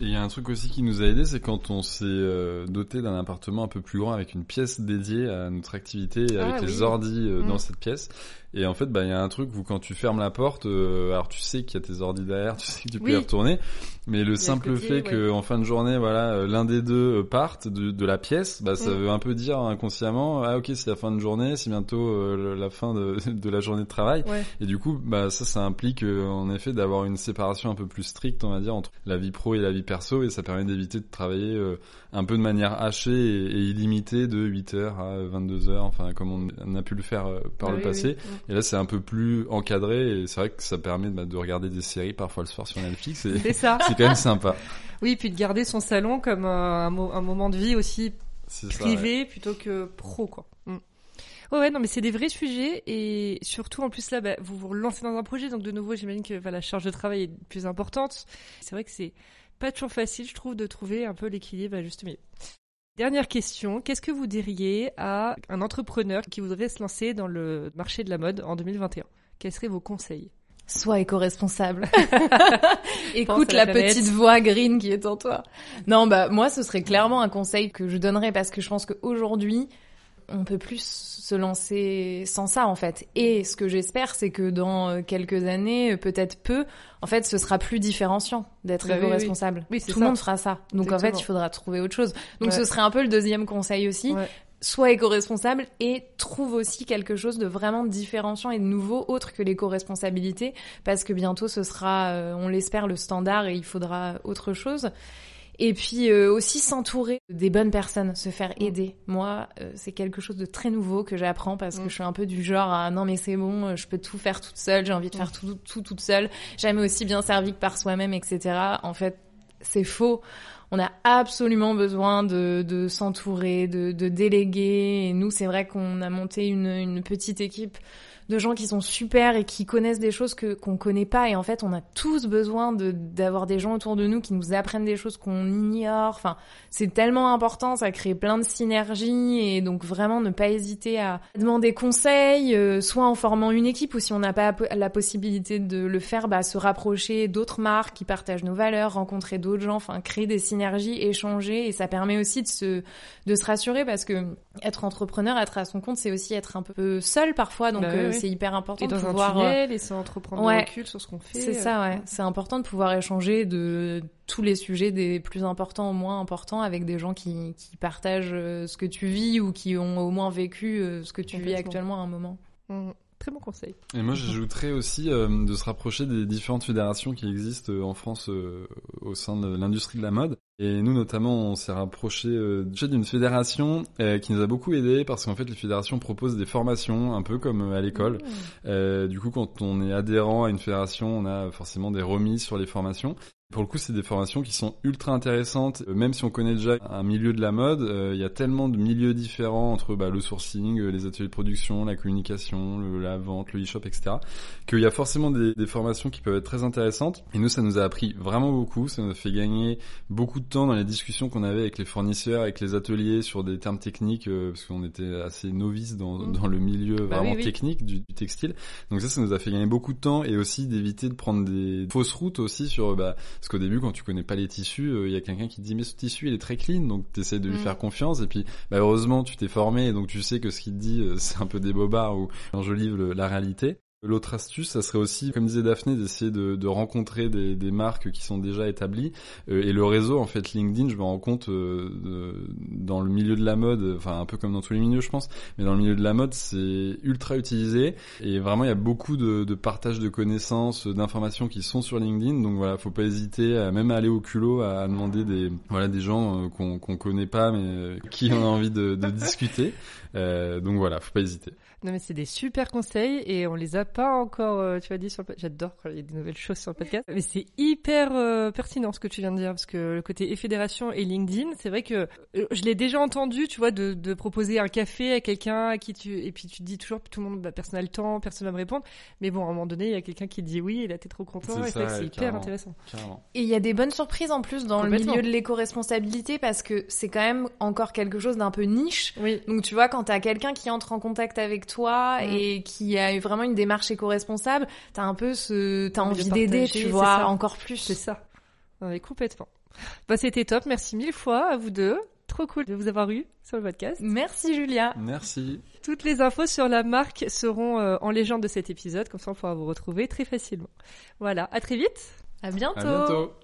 Et il y a un truc aussi qui nous a aidé, c'est quand on s'est euh, doté d'un appartement un peu plus grand avec une pièce dédiée à notre activité, et Ah, avec les oui. ordis euh, Mm. dans cette pièce. Et en fait, bah il y a un truc où quand tu fermes la porte, euh, alors tu sais qu'il y a tes ordis derrière, tu sais que tu peux Oui. y retourner, mais le le simple côté, fait ouais. que en fin de journée, voilà, euh, l'un des deux euh, parte de, de la pièce, bah ça Mm. veut un peu dire inconsciemment, ah ok, c'est la fin de journée, c'est bientôt euh, la fin de, de la journée de travail. Ouais. Et du coup, bah ça, ça implique euh, en effet d'avoir une séparation un peu plus stricte, on va dire, entre la vie pro et la vie perso, et ça permet d'éviter de travailler euh, un peu de manière hachée et, et illimitée de 8h à 22h, enfin comme on, a pu le faire par Bah le oui, passé. oui. Et là, c'est un peu plus encadré, et c'est vrai que ça permet bah, de regarder des séries parfois le soir sur Netflix, et C'est ça. c'est quand même sympa. Oui, puis de garder son salon comme un, un mo- un moment de vie aussi C'est ça. ouais. privé plutôt que pro, quoi. Mm. Ouais, ouais, non, mais c'est des vrais sujets et surtout en plus là, bah, vous vous relancez dans un projet, donc de nouveau, j'imagine que bah, la charge de travail est plus importante. C'est vrai que c'est pas toujours facile, je trouve, de trouver un peu l'équilibre à juste milieu. Dernière question, qu'est-ce que vous diriez à un entrepreneur qui voudrait se lancer dans le marché de la mode en 2021 Quels seraient vos conseils? Sois éco-responsable. Écoute la, petite voix green qui est en toi. Non, bah moi, ce serait clairement un conseil que je donnerais parce que je pense qu'aujourd'hui, on peut plus se lancer sans ça en fait. Et ce que j'espère, c'est que dans euh, quelques années, euh, peut-être peu, en fait, ce sera plus différenciant d'être Bah oui. éco-responsable. Oui, Tout le monde fera ça. Donc en fait, il faudra trouver autre chose. Donc Ouais. ce serait un peu le deuxième conseil aussi Ouais. sois éco-responsable et trouve aussi quelque chose de vraiment différenciant et de nouveau autre que l'éco-responsabilité parce que bientôt ce sera, euh, on l'espère, le standard et il faudra autre chose. Et puis euh, aussi s'entourer des bonnes personnes, se faire aider. Moi, euh, c'est quelque chose de très nouveau que j'apprends parce que Mm. je suis un peu du genre à non mais c'est bon, je peux tout faire toute seule, j'ai envie de faire tout, tout toute seule, jamais aussi bien servi que par soi-même, etc. En fait, c'est faux. On a absolument besoin de, de s'entourer, de, de déléguer. Et nous, c'est vrai qu'on a monté une, une petite équipe de gens qui sont super et qui connaissent des choses que qu'on connaît pas. Et en fait, on a tous besoin de d'avoir des gens autour de nous qui nous apprennent des choses qu'on ignore. Enfin, c'est tellement important, ça crée plein de synergies et donc vraiment ne pas hésiter à demander conseil, euh, soit en formant une équipe ou si on n'a pas la possibilité de le faire, bah, se rapprocher d'autres marques qui partagent nos valeurs, rencontrer d'autres gens, enfin créer des synergies, échanger et ça permet aussi de se de se rassurer parce que être entrepreneur, être à son compte, c'est aussi être un peu seul parfois, donc Bah euh. C'est hyper important Et de dans pouvoir. un tunnel et sans entreprendre ouais. de recul sur ce qu'on fait. c'est euh, ça, ouais. C'est important de pouvoir échanger de tous les sujets des plus importants aux moins importants avec des gens qui, qui partagent euh, ce que tu vis ou qui ont au moins vécu euh, ce que tu vis actuellement à un moment. Mm. Très bon conseil. Et moi, j'ajouterais aussi euh, de se rapprocher des différentes fédérations qui existent euh, en France euh, au sein de l'industrie de la mode. Et nous, notamment, on s'est rapproché euh, d'une fédération euh, qui nous a beaucoup aidé parce qu'en fait, les fédérations proposent des formations un peu comme euh, à l'école. Euh, du coup, quand on est adhérent à une fédération, on a forcément des remises sur les formations. Pour le coup, c'est des formations qui sont ultra intéressantes. Euh, Même si on connaît déjà un milieu de la mode, euh, il y a tellement de milieux différents entre bah, le sourcing, euh, les ateliers de production, la communication, le- la vente, le e-shop, etc. Qu'il y a forcément des, des formations qui peuvent être très intéressantes. Et nous, ça nous a appris vraiment beaucoup. Ça nous a fait gagner beaucoup de temps dans les discussions qu'on avait avec les fournisseurs, avec les ateliers sur des termes techniques, euh, parce qu'on était assez novices dans, Mm. dans le milieu Bah vraiment oui, oui. technique du, du textile. Donc ça, ça nous a fait gagner beaucoup de temps et aussi d'éviter de prendre des fausses routes aussi sur, bah, parce qu'au début, quand tu connais pas les tissus, euh, il y a quelqu'un qui te dit mais ce tissu il est très clean, donc tu essaies de lui Mm. faire confiance et puis bah, heureusement tu t'es formé et donc tu sais que ce qu'il te dit euh, c'est un peu des bobards ou enjolive le- la réalité. L'autre astuce, ça serait aussi, comme disait Daphné, d'essayer de, rencontrer des, marques qui sont déjà établies. Euh, et le réseau, en fait, LinkedIn, je me rends compte euh, dans le milieu de la mode, enfin un peu comme dans tous les milieux, je pense, mais dans le milieu de la mode, c'est ultra utilisé. Et vraiment, il y a beaucoup de, partage de connaissances, d'informations qui sont sur LinkedIn. Donc voilà, faut pas hésiter, à, même aller au culot, à, demander des voilà des gens euh, qu'on qu'on connaît pas, mais qui ont envie de, de discuter. Donc voilà, faut pas hésiter. Non mais c'est des super conseils et on les a pas encore, euh, tu as dit sur le J'adore quand il y a des nouvelles choses sur le podcast. Mais c'est hyper euh, pertinent ce que tu viens de dire parce que le côté e-fédération et LinkedIn, c'est vrai que euh, je l'ai déjà entendu, tu vois, de, de proposer un café à quelqu'un à qui tu et puis tu te dis toujours tout le monde, bah, personne n'a le temps, personne va me répondre. Mais bon, à un moment donné, il y a quelqu'un qui dit oui, il a été trop content. C'est et c'est hyper intéressant. Carrément. Et il y a des bonnes surprises en plus dans le milieu de l'éco-responsabilité parce que c'est quand même encore quelque chose d'un peu niche. Oui. Donc tu vois, quand t'as quelqu'un qui entre en contact avec toi mm. et qui a eu vraiment une démarche éco-responsable, t'as un peu ce, t'as envie d'aider, tu vois, encore plus. C'est ça. Oui, complètement. Bah, c'était top. Merci mille fois à vous deux. Trop cool de vous avoir eu sur le podcast. Merci Julia. Merci. Toutes les infos sur la marque seront euh, en légende de cet épisode, comme ça on pourra vous retrouver très facilement. Voilà, à très vite. À bientôt. À bientôt.